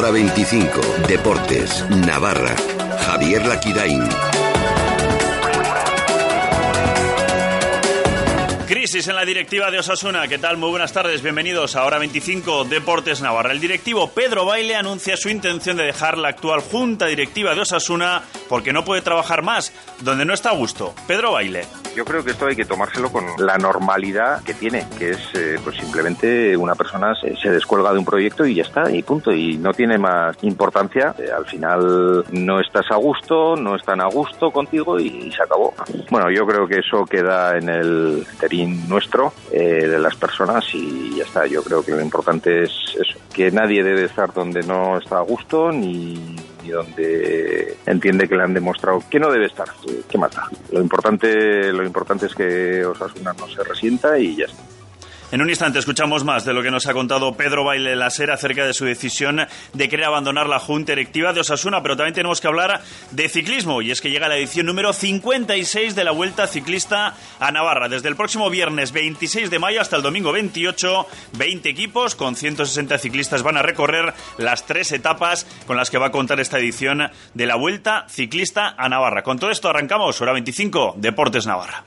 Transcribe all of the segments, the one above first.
Hora 25. Deportes. Navarra. Javier Laquidain. Crisis en la directiva de Osasuna. ¿Qué tal? Muy buenas tardes. Bienvenidos a Hora 25 Deportes Navarra. El directivo Pedro Baile anuncia su intención de dejar la actual junta directiva de Osasuna porque no puede trabajar más, donde no está a gusto. Pedro Baile. Yo creo que esto hay que tomárselo con la normalidad que tiene, que es eh, pues simplemente una persona se, se, descuelga de un proyecto y ya está, y punto, y no tiene más importancia. Eh, al final no estás a gusto, no están a gusto contigo y, y, se acabó. Bueno, yo creo que eso queda en el terín nuestro eh, de las personas y ya está. Yo creo que lo importante es eso, que nadie debe estar donde no está a gusto ni y donde entiende que le han demostrado que no debe estar, que mata. Lo importante, lo importante es que Osasuna no se resienta y ya está. En un instante escuchamos más de lo que nos ha contado Pedro Baile Laser acerca de su decisión de querer abandonar la Junta Directiva de Osasuna, pero también tenemos que hablar de ciclismo y es que llega la edición número 56 de la Vuelta Ciclista a Navarra. Desde el próximo viernes 26 de mayo hasta el domingo 28, 20 equipos con 160 ciclistas van a recorrer las tres etapas con las que va a contar esta edición de la Vuelta Ciclista a Navarra. Con todo esto arrancamos, hora 25, Deportes Navarra.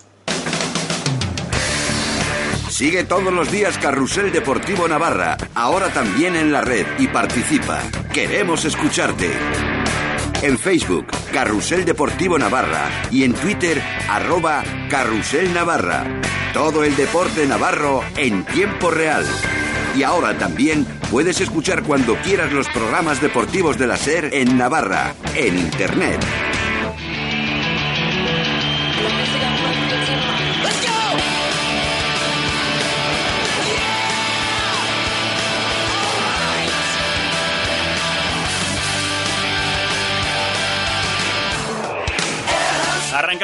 Sigue todos los días Carrusel Deportivo Navarra, ahora también en la red y participa. Queremos escucharte. En Facebook, Carrusel Deportivo Navarra y en Twitter, arroba Carrusel Navarra. Todo el deporte navarro en tiempo real. Y ahora también puedes escuchar cuando quieras los programas deportivos de la SER en Navarra, en Internet.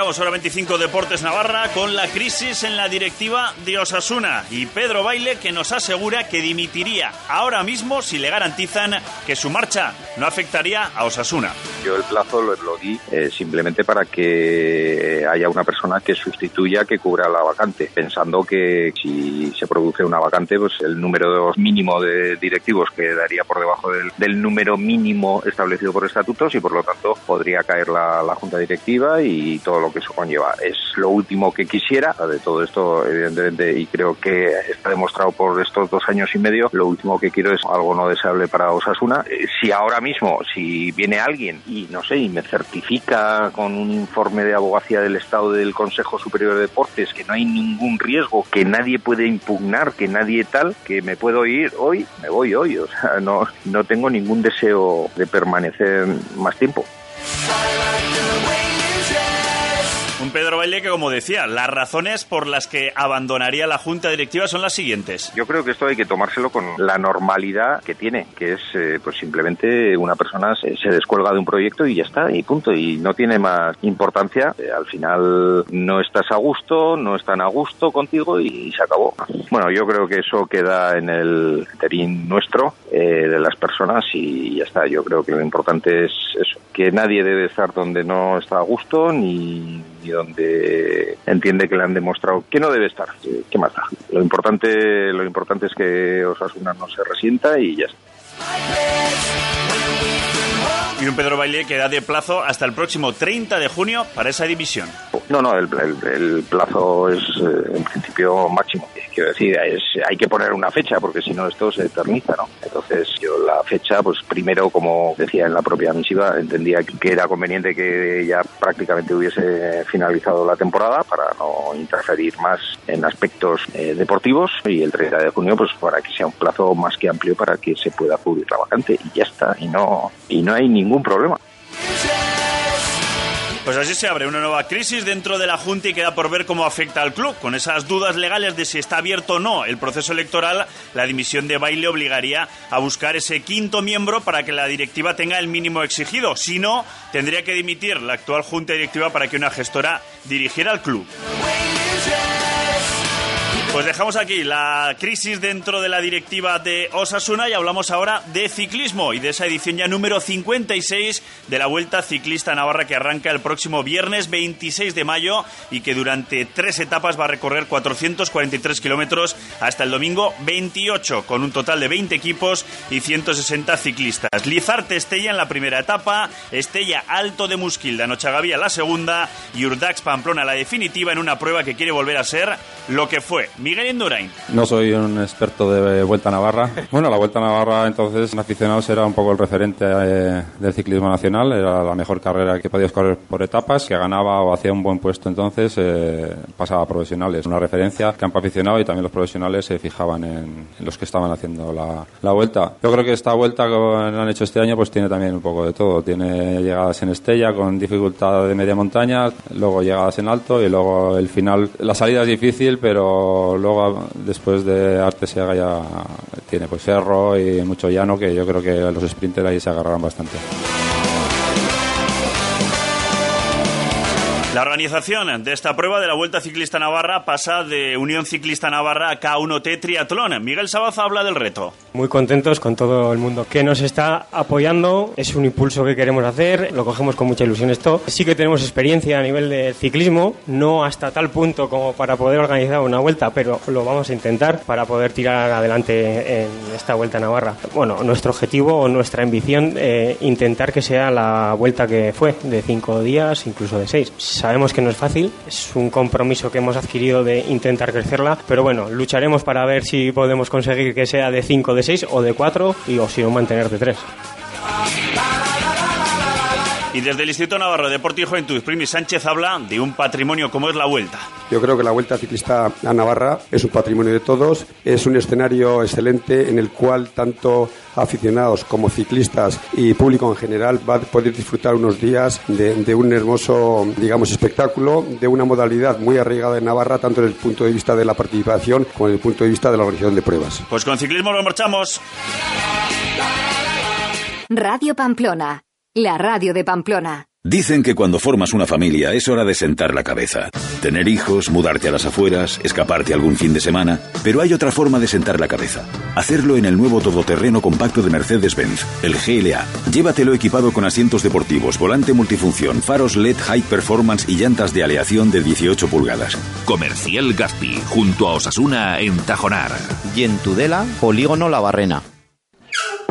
Arrancamos hora 25 Deportes Navarra con la crisis en la directiva de Osasuna y Pedro Baile que nos asegura que dimitiría ahora mismo si le garantizan que su marcha no afectaría a Osasuna. Yo el plazo lo, lo di eh, simplemente para que haya una persona que sustituya, que cubra la vacante, pensando que si se produce una vacante, pues el número mínimo de directivos quedaría por debajo del, del número mínimo establecido por estatutos y por lo tanto podría caer la, la junta directiva y todo lo que eso conlleva. Es lo último que quisiera de todo esto, evidentemente, y creo que está demostrado por estos dos años y medio. Lo último que quiero es algo no deseable para Osasuna. Si ahora mismo, si viene alguien y no sé, y me certifica con un informe de abogacía del Estado del Consejo Superior de Deportes que no hay ningún riesgo, que nadie puede impugnar, que nadie tal, que me puedo ir hoy, me voy hoy. O sea, no, no tengo ningún deseo de permanecer más tiempo. Pedro Baile que, como decía, las razones por las que abandonaría la junta directiva son las siguientes. Yo creo que esto hay que tomárselo con la normalidad que tiene, que es eh, pues simplemente una persona se, se, descuelga de un proyecto y ya está, y punto, y no tiene más importancia. Eh, al final no estás a gusto, no están a gusto contigo y se acabó. Bueno, yo creo que eso queda en el terín nuestro eh, de las personas y ya está. Yo creo que lo importante es eso, que nadie debe estar donde no está a gusto ni y donde entiende que le han demostrado que no debe estar, que mata. Lo importante, lo importante es que Osasuna no se resienta y ya está. Y un Pedro Baile que da de plazo hasta el próximo 30 de junio para esa división. No, no, el, plazo es eh, en principio máximo. Quiero decir, es, hay que poner una fecha porque si no esto se eterniza, ¿no? Entonces yo la fecha, pues primero, como decía en la propia misiva, entendía que era conveniente que ya prácticamente hubiese finalizado la temporada para no interferir más en aspectos eh, deportivos y el 30 de junio, pues para que sea un plazo más que amplio para que se pueda cubrir la vacante y ya está, y no, y no hay ningún problema. Pues así se abre una nueva crisis dentro de la Junta y queda por ver cómo afecta al club. Con esas dudas legales de si está abierto o no el proceso electoral, la dimisión de Baile obligaría a buscar ese quinto miembro para que la directiva tenga el mínimo exigido. Si no, tendría que dimitir la actual Junta Directiva para que una gestora dirigiera al club. Pues dejamos aquí la crisis dentro de la directiva de Osasuna y hablamos ahora de ciclismo y de esa edición ya número 56 de la Vuelta Ciclista Navarra que arranca el próximo viernes 26 de mayo y que durante tres etapas va a recorrer 443 kilómetros hasta el domingo 28 con un total de 20 equipos y 160 ciclistas. Lizarte Estella en la primera etapa, Estella Alto de Musquilda, Nochagavía la segunda y Urdax Pamplona la definitiva en una prueba que quiere volver a ser lo que fue. Miguel Indurain. No soy un experto de Vuelta a Navarra. Bueno, la Vuelta a Navarra entonces en aficionados era un poco el referente eh, del ciclismo nacional. Era la mejor carrera que podías correr por etapas, que ganaba o hacía un buen puesto entonces, eh, pasaba a profesionales. Una referencia, campo aficionado y también los profesionales se fijaban en, los que estaban haciendo la, la, Vuelta. Yo creo que esta Vuelta que han hecho este año pues tiene también un poco de todo. Tiene llegadas en Estella con dificultad de media montaña, luego llegadas en alto y luego el final. La salida es difícil, pero luego después de Artesia ya tiene pues cerro y mucho llano que yo creo que los sprinters ahí se agarrarán bastante. La organización de esta prueba de la Vuelta Ciclista Navarra pasa de Unión Ciclista Navarra a K1T Triatlón. Miguel Sabaza habla del reto. Muy contentos con todo el mundo que nos está apoyando. Es un impulso que queremos hacer, lo cogemos con mucha ilusión esto. Sí que tenemos experiencia a nivel de ciclismo, no hasta tal punto como para poder organizar una vuelta, pero lo vamos a intentar para poder tirar adelante en esta Vuelta Navarra. Bueno, nuestro objetivo o nuestra ambición, eh, intentar que sea la vuelta que fue, de cinco días, incluso de seis Sabemos que no es fácil, es un compromiso que hemos adquirido de intentar crecerla, pero bueno, lucharemos para ver si podemos conseguir que sea de 5, de 6 o de 4 y o si no mantener de 3. Y desde el Instituto Navarro de Deporte y Juventud, Primi Sánchez habla de un patrimonio como es la Vuelta. Yo creo que la Vuelta Ciclista a Navarra es un patrimonio de todos, es un escenario excelente en el cual tanto aficionados como ciclistas y público en general va a poder disfrutar unos días de, un hermoso, digamos, espectáculo, de una modalidad muy arraigada en Navarra, tanto desde el punto de vista de la participación como desde el punto de vista de la organización de pruebas. Pues con ciclismo lo marchamos. Radio Pamplona la radio de Pamplona. Dicen que cuando formas una familia es hora de sentar la cabeza. Tener hijos, mudarte a las afueras, escaparte algún fin de semana. Pero hay otra forma de sentar la cabeza. Hacerlo en el nuevo todoterreno compacto de Mercedes-Benz, el GLA. Llévatelo equipado con asientos deportivos, volante multifunción, faros LED High Performance y llantas de aleación de 18 pulgadas. Comercial Gaspi, junto a Osasuna en Tajonar. Y en Tudela, Polígono La Barrena.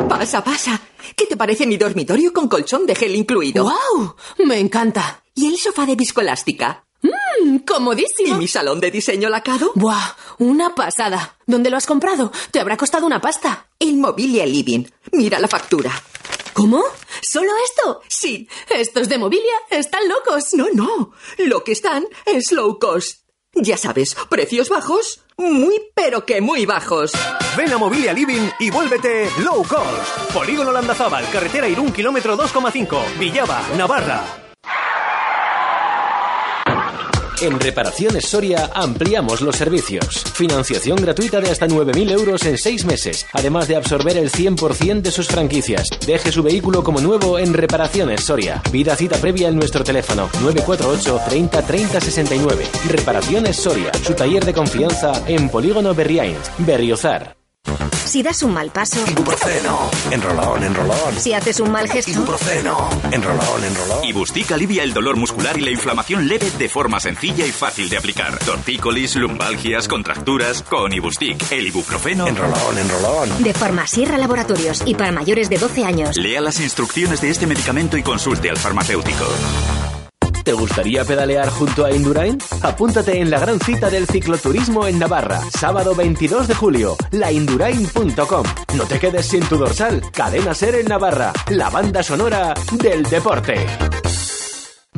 Pasa, pasa. ¿Qué te parece mi dormitorio con colchón de gel incluido? ¡Wow! Me encanta. ¿Y el sofá de viscoelástica? ¡Mmm! ¡Comodísimo! ¿Y mi salón de diseño lacado? ¡Buah! Una pasada. ¿Dónde lo has comprado? Te habrá costado una pasta. El Mobilia Living. Mira la factura. ¿Cómo? ¿Solo esto? Sí. Estos de Mobilia están locos. No, no. Lo que están es low cost. Ya sabes, precios bajos, muy pero que muy bajos. Ven a Mobilia Living y vuélvete low cost. Polígono Landazábal, carretera Irún, kilómetro 2,5. Villaba, Navarra. En Reparaciones Soria ampliamos los servicios. Financiación gratuita de hasta 9.000 euros en 6 meses, además de absorber el 100% de sus franquicias. Deje su vehículo como nuevo en Reparaciones Soria. Vida cita previa en nuestro teléfono 948 30 30 69. Reparaciones Soria, su taller de confianza en Polígono Berriains, Berriozar. Si das un mal paso. Ibuprofeno. Enrolón, enrolón. Si haces un mal gesto. Ibuprofeno. Enrolón, enrolón. Ibustic alivia el dolor muscular y la inflamación leve de forma sencilla y fácil de aplicar. Tortícolis, lumbalgias, contracturas. Con Ibustic, el ibuprofeno. Enrolón, enrolón. De Farmasierra Laboratorios y para mayores de 12 años. Lea las instrucciones de este medicamento y consulte al farmacéutico. ¿Te gustaría pedalear junto a Indurain? Apúntate en la gran cita del cicloturismo en Navarra, sábado 22 de julio, laindurain.com. No te quedes sin tu dorsal. Cadena Ser en Navarra, la banda sonora del deporte.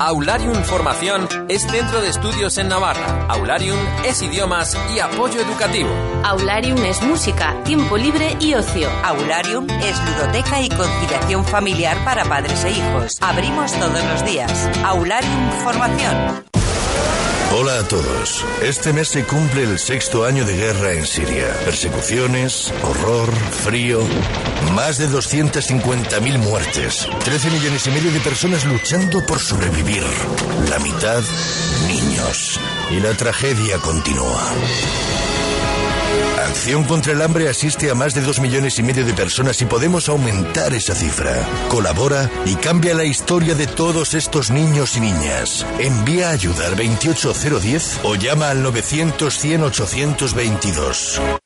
Aularium Formación es centro de estudios en Navarra. Aularium es idiomas y apoyo educativo. Aularium es música, tiempo libre y ocio. Aularium es ludoteca y conciliación familiar para padres e hijos. Abrimos todos los días. Aularium Formación. Hola a todos. Este mes se cumple el sexto año de guerra en Siria. Persecuciones, horror, frío. Más de 250.000 muertes. 13 millones y medio de personas luchando por sobrevivir. La mitad, niños. Y la tragedia continúa. Acción contra el hambre asiste a más de dos millones y medio de personas y podemos aumentar esa cifra. Colabora y cambia la historia de todos estos niños y niñas. Envía ayuda al 28010 o llama al 900 100 822.